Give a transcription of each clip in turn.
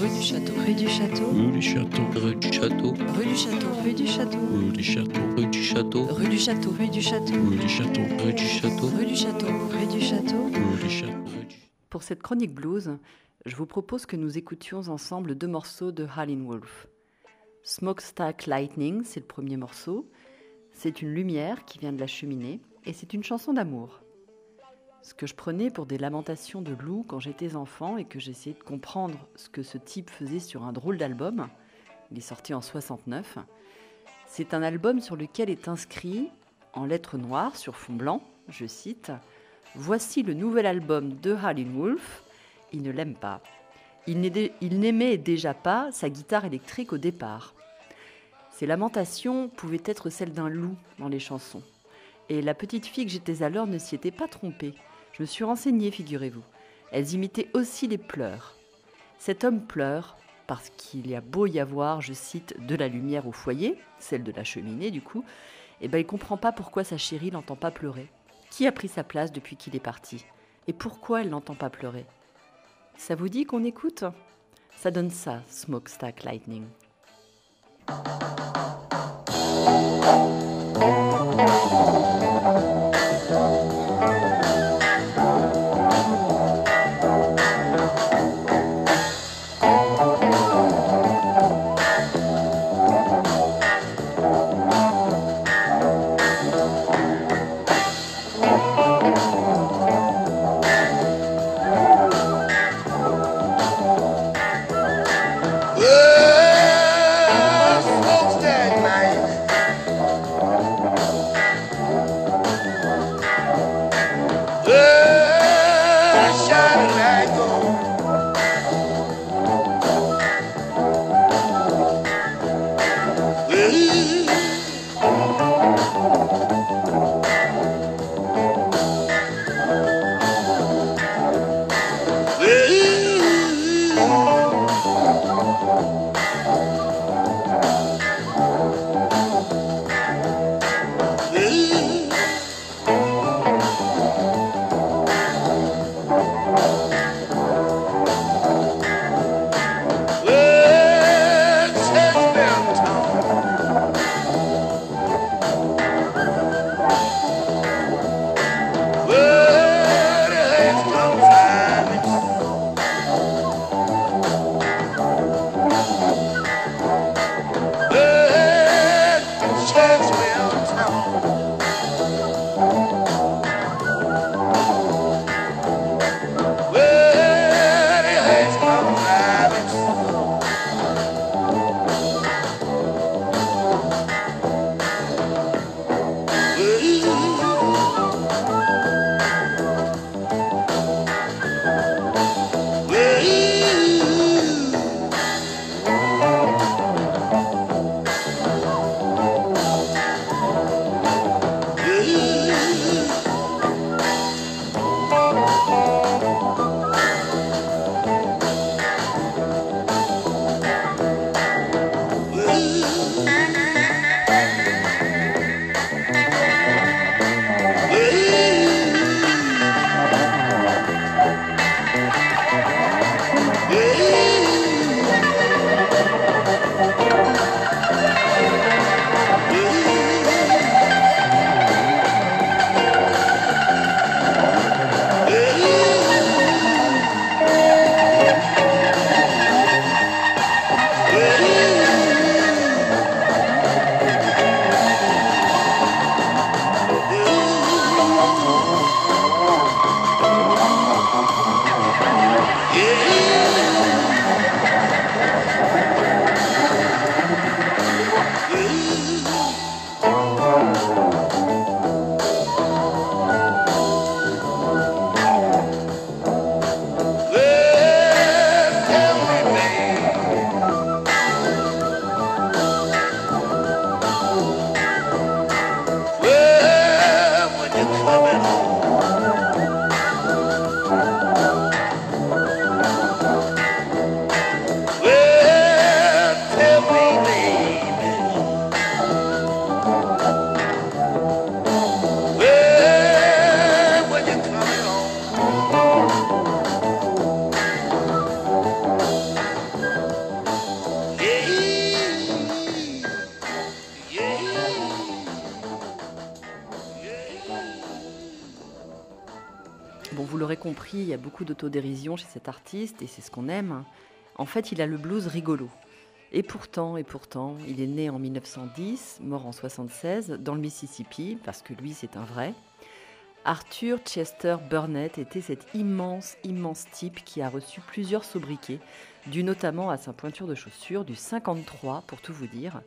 Rue du Château. Rue du Château. Rue du Château. Rue du Château. Rue du Château. Rue du Château. Rue du Château. Rue du Château. Rue du Château. Rue du Château. Rue du Château. Rue du Château. Rue du Château. Rue du Château. Rue du Château. Pour cette chronique blues, je vous propose que nous écoutions ensemble deux morceaux de Howlin' Wolf. Smokestack Lightning, c'est le premier morceau. C'est une lumière qui vient de la cheminée et c'est une chanson d'amour. Ce que je prenais pour des lamentations de loup quand j'étais enfant et que j'essayais de comprendre ce que ce type faisait sur un drôle d'album, il est sorti en 69, c'est un album sur lequel est inscrit, en lettres noires sur fond blanc, je cite, Voici le nouvel album de Howlin' Wolf, il ne l'aime pas. Il n'aimait déjà pas sa guitare électrique au départ. Ses lamentations pouvaient être celles d'un loup dans les chansons. Et la petite fille que j'étais alors ne s'y était pas trompée. Je me suis renseignée, figurez-vous. Elles imitaient aussi les pleurs. Cet homme pleure parce qu'il y a beau y avoir, je cite, de la lumière au foyer, celle de la cheminée du coup, et ben il ne comprend pas pourquoi sa chérie l'entend pas pleurer. Qui a pris sa place depuis qu'il est parti? Et pourquoi elle l'entend pas pleurer? Ça vous dit qu'on écoute? Ça donne ça, Smokestack Lightning. Compris, il y a beaucoup d'autodérision chez cet artiste et c'est ce qu'on aime. En fait, il a le blues rigolo. Et pourtant, et pourtant, il est né en 1910, mort en 76, dans le Mississippi, parce que lui, c'est un vrai. Arthur Chester Burnett était cet immense, immense type qui a reçu plusieurs sobriquets, dû notamment à sa pointure de chaussure du 53, pour tout vous dire.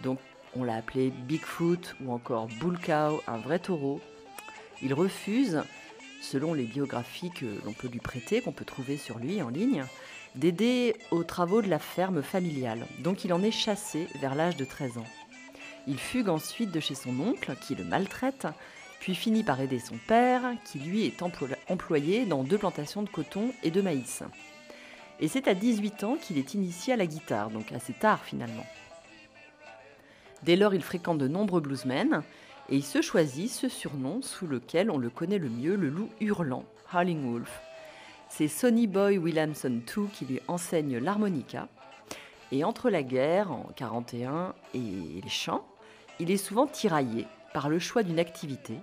Donc, on l'a appelé Bigfoot ou encore Bull Cow, un vrai taureau. Il refuse, selon les biographies que l'on peut lui prêter, qu'on peut trouver sur lui en ligne, d'aider aux travaux de la ferme familiale. Donc il en est chassé vers l'âge de 13 ans. Il fugue ensuite de chez son oncle, qui le maltraite, puis finit par aider son père, qui lui est employé dans deux plantations de coton et de maïs. Et c'est à 18 ans qu'il est initié à la guitare, donc assez tard finalement. Dès lors, il fréquente de nombreux bluesmen, et il se choisit ce surnom sous lequel on le connaît le mieux, le loup hurlant, Howling Wolf. C'est Sonny Boy Williamson II qui lui enseigne l'harmonica. Et entre la guerre en 41 et les chants, il est souvent tiraillé par le choix d'une activité,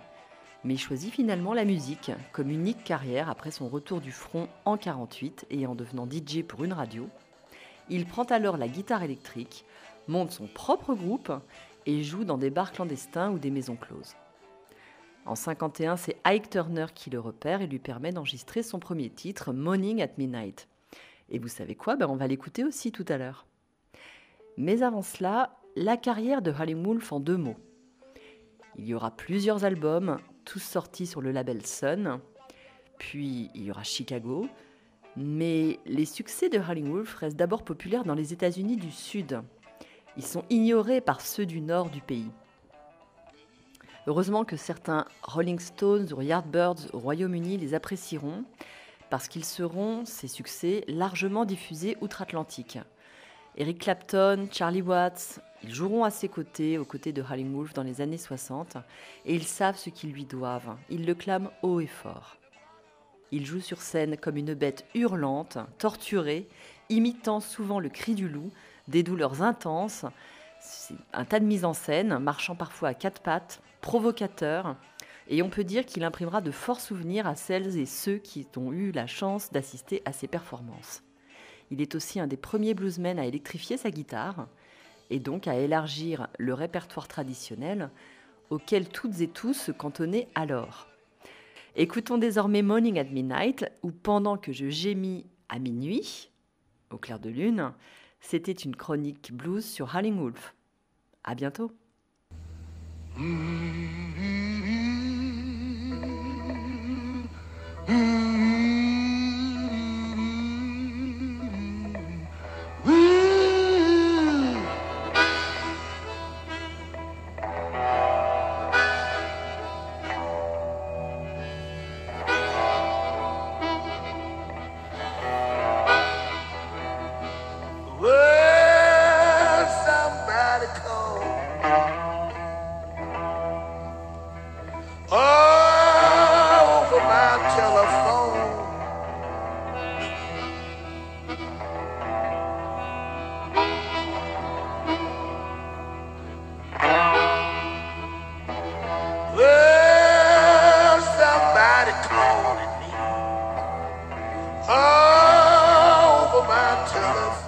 mais choisit finalement la musique comme unique carrière après son retour du front en 48 et en devenant DJ pour une radio. Il prend alors la guitare électrique, monte son propre groupe et joue dans des bars clandestins ou des maisons closes. En 51, c'est Ike Turner qui le repère et lui permet d'enregistrer son premier titre, Morning at Midnight. Et vous savez quoi? Ben On va l'écouter aussi tout à l'heure. Mais avant cela, la carrière de Howlin' Wolf en deux mots. Il y aura plusieurs albums, tous sortis sur le label Sun. Puis il y aura Chicago. Mais les succès de Howlin' Wolf restent d'abord populaires dans les États-Unis du Sud. Ils sont ignorés par ceux du nord du pays. Heureusement que certains Rolling Stones ou Yardbirds au Royaume-Uni les apprécieront parce qu'ils seront, ces succès, largement diffusés outre-Atlantique. Eric Clapton, Charlie Watts, ils joueront à ses côtés, aux côtés de Howlin' Wolf dans les années 60, et ils savent ce qu'ils lui doivent. Ils le clament haut et fort. Il joue sur scène comme une bête hurlante, torturée, imitant souvent le cri du loup, des douleurs intenses, un tas de mise en scène, marchant parfois à quatre pattes, provocateur, et on peut dire qu'il imprimera de forts souvenirs à celles et ceux qui ont eu la chance d'assister à ses performances. Il est aussi un des premiers bluesmen à électrifier sa guitare, et donc à élargir le répertoire traditionnel auquel toutes et tous se cantonnaient alors. Écoutons désormais Morning at Midnight, ou pendant que je gémis à minuit, au clair de lune, c'était une chronique blues sur Howling Wolf. À bientôt. Thank you.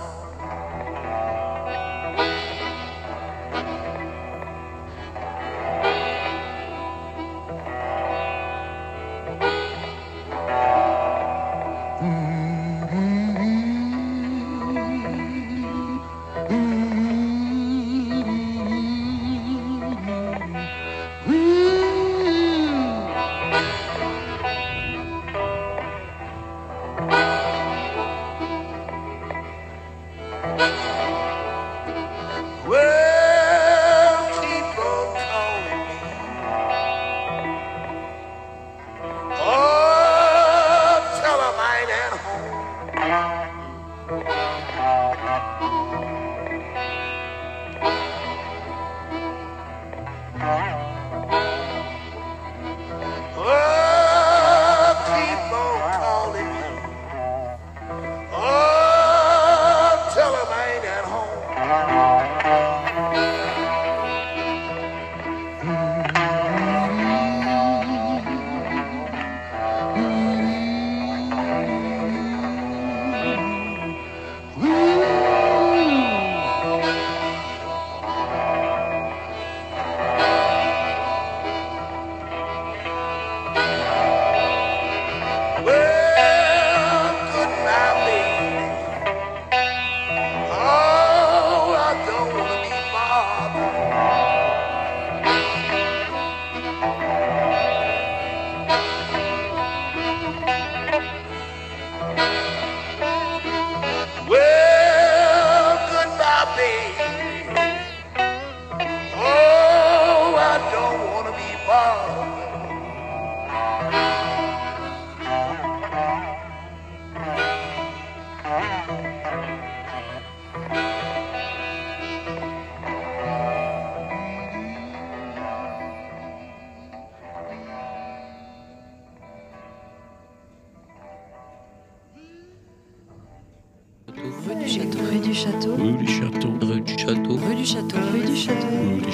Château, rue du château, rue du château, rue du château, rue du château, rue du château, rue du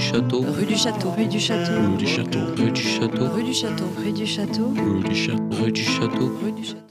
château, rue du château, rue du château, rue du château, rue du château, rue du château, rue du château, rue du château, rue du château, rue du château, rue du château.